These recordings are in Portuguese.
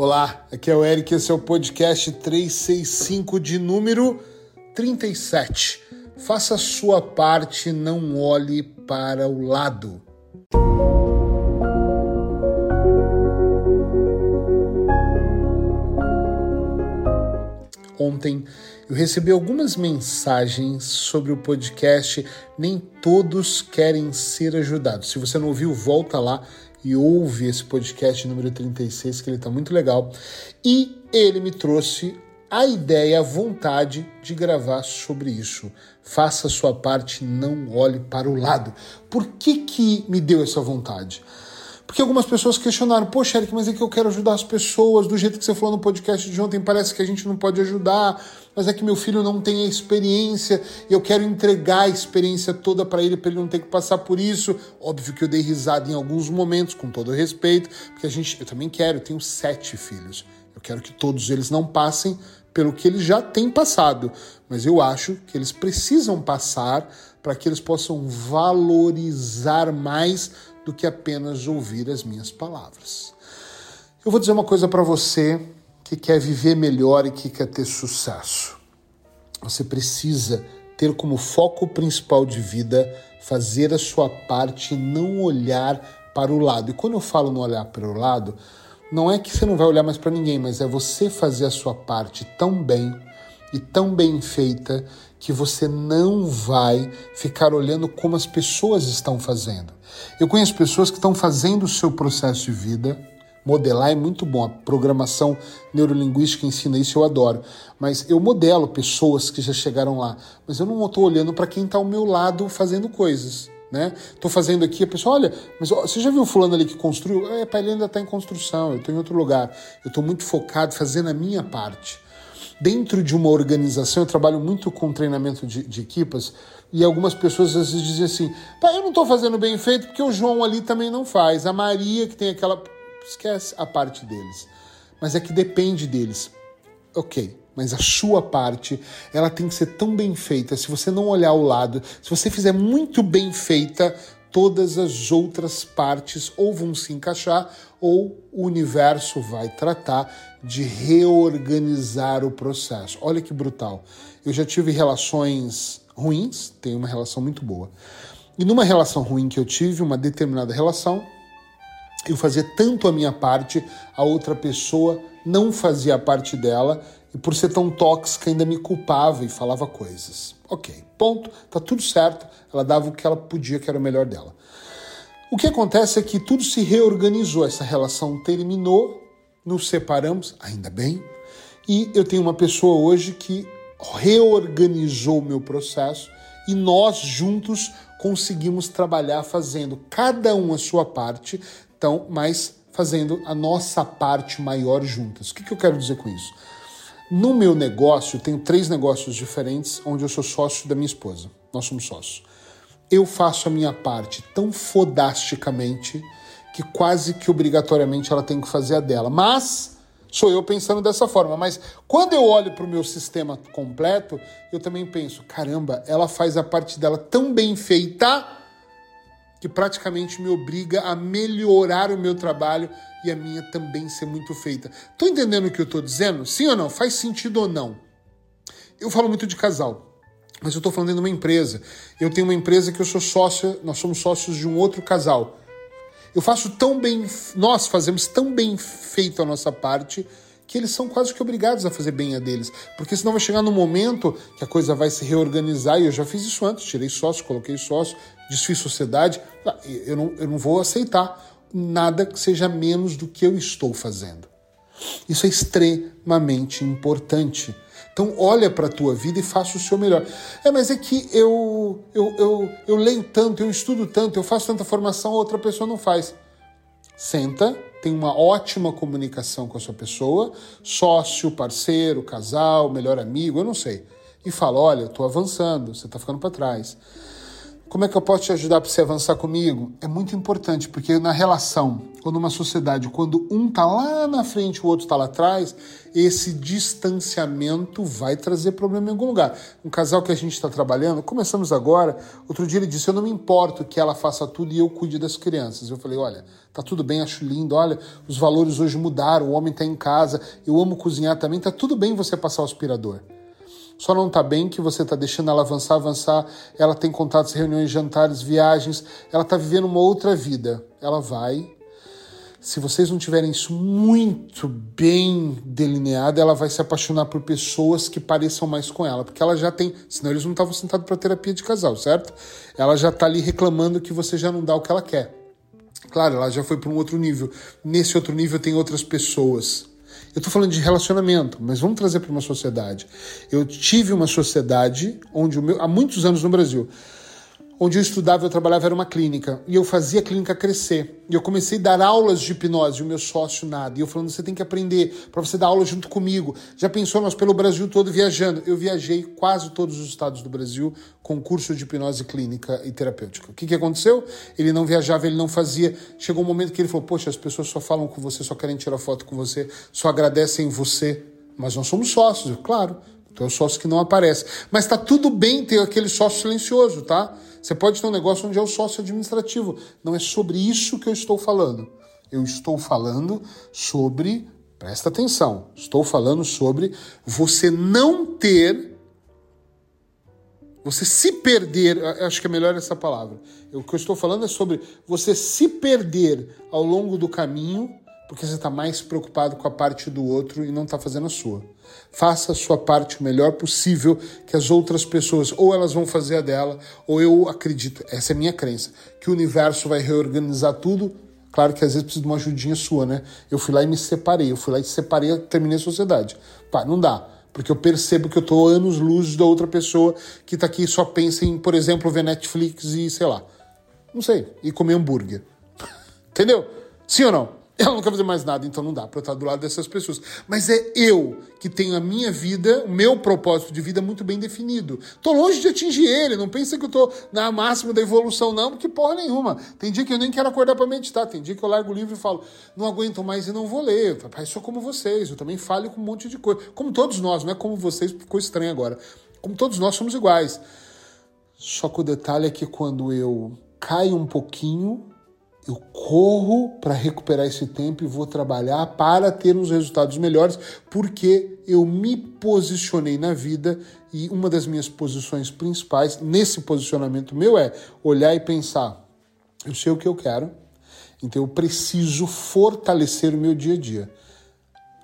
Olá, aqui é o Eric, esse é o podcast 365 de número 37. Faça a sua parte, não olhe para o lado. Ontem eu recebi algumas mensagens sobre o podcast Nem Todos Querem Ser Ajudados. Se você não ouviu, volta lá e ouve esse podcast número 36, que ele está muito legal. E ele me trouxe a ideia, a vontade de gravar sobre isso. Faça a sua parte, não olhe para o lado. Por que, que me deu essa vontade? Porque algumas pessoas questionaram, poxa, Eric, mas é que eu quero ajudar as pessoas, do jeito que você falou no podcast de ontem, parece que a gente não pode ajudar, mas é que meu filho não tem a experiência e eu quero entregar a experiência toda para ele, para ele não ter que passar por isso. Óbvio que eu dei risada em alguns momentos, com todo respeito, porque a gente, eu também quero, eu tenho sete filhos. Eu quero que todos eles não passem pelo que eles já têm passado, mas eu acho que eles precisam passar para que eles possam valorizar mais do que apenas ouvir as minhas palavras. Eu vou dizer uma coisa para você que quer viver melhor e que quer ter sucesso. Você precisa ter como foco principal de vida fazer a sua parte e não olhar para o lado. E quando eu falo não olhar para o lado, não é que você não vai olhar mais para ninguém, mas é você fazer a sua parte tão bem e tão bem feita que você não vai ficar olhando como as pessoas estão fazendo. Eu conheço pessoas que estão fazendo o seu processo de vida. Modelar é muito bom, a programação neurolinguística ensina isso, eu adoro. Mas eu modelo pessoas que já chegaram lá, mas eu não estou olhando para quem está ao meu lado fazendo coisas. Né? Tô fazendo aqui, a pessoa, olha, mas ó, você já viu fulano ali que construiu? É, pai, ele ainda está em construção, eu estou em outro lugar. Eu estou muito focado fazendo a minha parte. Dentro de uma organização, eu trabalho muito com treinamento de, de equipas e algumas pessoas às vezes dizem assim: eu não estou fazendo bem feito porque o João ali também não faz. A Maria que tem aquela. Esquece a parte deles. Mas é que depende deles. Ok, mas a sua parte ela tem que ser tão bem feita. Se você não olhar ao lado, se você fizer muito bem feita, todas as outras partes ou vão se encaixar ou o universo vai tratar de reorganizar o processo. Olha que brutal. Eu já tive relações ruins, tenho uma relação muito boa. E numa relação ruim que eu tive, uma determinada relação, eu fazia tanto a minha parte, a outra pessoa não fazia a parte dela e por ser tão tóxica ainda me culpava e falava coisas. Ok, ponto, tá tudo certo, ela dava o que ela podia, que era o melhor dela. O que acontece é que tudo se reorganizou, essa relação terminou, nos separamos, ainda bem, e eu tenho uma pessoa hoje que reorganizou o meu processo e nós juntos conseguimos trabalhar fazendo cada um a sua parte, então, mas fazendo a nossa parte maior juntas. O que, que eu quero dizer com isso? No meu negócio, tenho três negócios diferentes onde eu sou sócio da minha esposa. Nós somos sócios. Eu faço a minha parte tão fodasticamente que quase que obrigatoriamente ela tem que fazer a dela. Mas sou eu pensando dessa forma. Mas quando eu olho para o meu sistema completo, eu também penso: caramba, ela faz a parte dela tão bem feita que praticamente me obriga a melhorar o meu trabalho e a minha também ser muito feita. Tô entendendo o que eu tô dizendo? Sim ou não? Faz sentido ou não? Eu falo muito de casal, mas eu tô falando de uma empresa. Eu tenho uma empresa que eu sou sócio, nós somos sócios de um outro casal. Eu faço tão bem, nós fazemos tão bem feito a nossa parte que eles são quase que obrigados a fazer bem a deles. Porque senão vai chegar no momento que a coisa vai se reorganizar, e eu já fiz isso antes, tirei sócio, coloquei sócio, desfiz sociedade. Eu não, eu não vou aceitar nada que seja menos do que eu estou fazendo. Isso é extremamente importante. Então olha para a tua vida e faça o seu melhor. É, mas é que eu, eu, eu, eu leio tanto, eu estudo tanto, eu faço tanta formação, outra pessoa não faz. Senta, tem uma ótima comunicação com a sua pessoa, sócio, parceiro, casal, melhor amigo, eu não sei. E fala: olha, eu estou avançando, você está ficando para trás. Como é que eu posso te ajudar para você avançar comigo? É muito importante, porque na relação, ou numa sociedade, quando um tá lá na frente e o outro está lá atrás, esse distanciamento vai trazer problema em algum lugar. Um casal que a gente está trabalhando, começamos agora, outro dia ele disse: Eu não me importo que ela faça tudo e eu cuide das crianças. Eu falei: Olha, tá tudo bem, acho lindo, olha, os valores hoje mudaram, o homem está em casa, eu amo cozinhar também, tá tudo bem você passar o aspirador. Só não está bem que você está deixando ela avançar, avançar. Ela tem contatos, reuniões, jantares, viagens. Ela está vivendo uma outra vida. Ela vai. Se vocês não tiverem isso muito bem delineado, ela vai se apaixonar por pessoas que pareçam mais com ela, porque ela já tem, senão eles não estavam sentados para terapia de casal, certo? Ela já está ali reclamando que você já não dá o que ela quer. Claro, ela já foi para um outro nível. Nesse outro nível tem outras pessoas. Eu estou falando de relacionamento, mas vamos trazer para uma sociedade. Eu tive uma sociedade onde o meu, há muitos anos no Brasil, onde eu estudava, eu trabalhava, era uma clínica. E eu fazia a clínica crescer. E eu comecei a dar aulas de hipnose, e o meu sócio nada. E eu falando, você tem que aprender para você dar aula junto comigo. Já pensou nós pelo Brasil todo viajando? Eu viajei quase todos os estados do Brasil com curso de hipnose clínica e terapêutica. O que, que aconteceu? Ele não viajava, ele não fazia. Chegou um momento que ele falou, poxa, as pessoas só falam com você, só querem tirar foto com você, só agradecem você. Mas nós somos sócios, claro. Então é o sócio que não aparece. Mas está tudo bem ter aquele sócio silencioso, tá? Você pode ter um negócio onde é o sócio administrativo. Não é sobre isso que eu estou falando. Eu estou falando sobre, presta atenção, estou falando sobre você não ter, você se perder, acho que é melhor essa palavra. O que eu estou falando é sobre você se perder ao longo do caminho porque você está mais preocupado com a parte do outro e não está fazendo a sua. Faça a sua parte o melhor possível, que as outras pessoas, ou elas vão fazer a dela, ou eu acredito, essa é a minha crença, que o universo vai reorganizar tudo. Claro que às vezes precisa de uma ajudinha sua, né? Eu fui lá e me separei, eu fui lá e separei, terminei a sociedade. Pá, não dá. Porque eu percebo que eu tô anos luz da outra pessoa que tá aqui e só pensa em, por exemplo, ver Netflix e sei lá. Não sei, e comer hambúrguer. Entendeu? Sim ou não? Ela não quer fazer mais nada, então não dá para eu estar do lado dessas pessoas. Mas é eu que tenho a minha vida, o meu propósito de vida muito bem definido. Tô longe de atingir ele, não pensa que eu tô na máxima da evolução, não, porque porra nenhuma. Tem dia que eu nem quero acordar para meditar, tem dia que eu largo o livro e falo, não aguento mais e não vou ler. Eu sou como vocês, eu também falho com um monte de coisa. Como todos nós, não é como vocês, ficou estranho agora. Como todos nós somos iguais. Só que o detalhe é que quando eu caio um pouquinho, eu corro para recuperar esse tempo e vou trabalhar para ter uns resultados melhores, porque eu me posicionei na vida e uma das minhas posições principais nesse posicionamento meu é olhar e pensar: eu sei o que eu quero, então eu preciso fortalecer o meu dia a dia.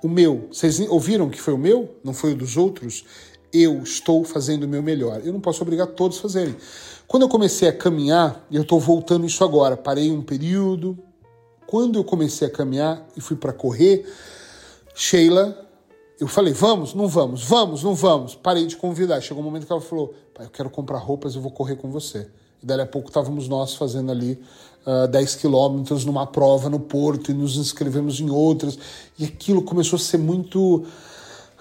O meu, vocês ouviram que foi o meu? Não foi o dos outros? Eu estou fazendo o meu melhor. Eu não posso obrigar todos a fazerem. Quando eu comecei a caminhar, eu estou voltando isso agora, parei um período. Quando eu comecei a caminhar e fui para correr, Sheila, eu falei, vamos, não vamos, vamos, não vamos. Parei de convidar. Chegou um momento que ela falou, pai, eu quero comprar roupas, eu vou correr com você. E dali a pouco estávamos nós fazendo ali uh, 10 quilômetros numa prova no Porto e nos inscrevemos em outras. E aquilo começou a ser muito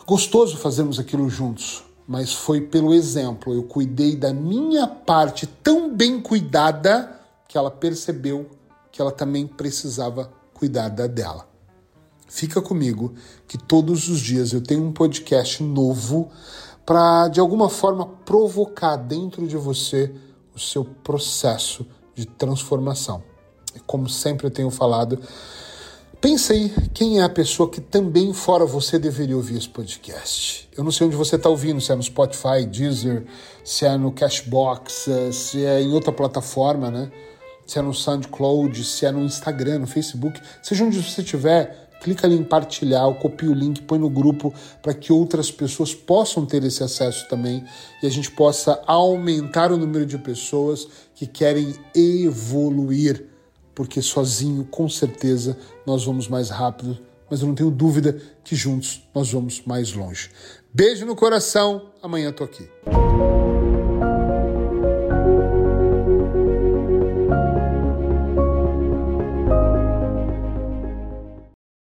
gostoso fazermos aquilo juntos mas foi pelo exemplo. Eu cuidei da minha parte tão bem cuidada que ela percebeu que ela também precisava cuidar da dela. Fica comigo que todos os dias eu tenho um podcast novo para de alguma forma provocar dentro de você o seu processo de transformação. E como sempre eu tenho falado, Pensa aí quem é a pessoa que também, fora você, deveria ouvir esse podcast. Eu não sei onde você está ouvindo, se é no Spotify, Deezer, se é no Cashbox, eh, se é em outra plataforma, né? Se é no SoundCloud, se é no Instagram, no Facebook. Seja onde você estiver, clica ali em partilhar, ou copia o link, põe no grupo para que outras pessoas possam ter esse acesso também e a gente possa aumentar o número de pessoas que querem evoluir porque sozinho, com certeza, nós vamos mais rápido, mas eu não tenho dúvida que juntos nós vamos mais longe. Beijo no coração, amanhã tô aqui.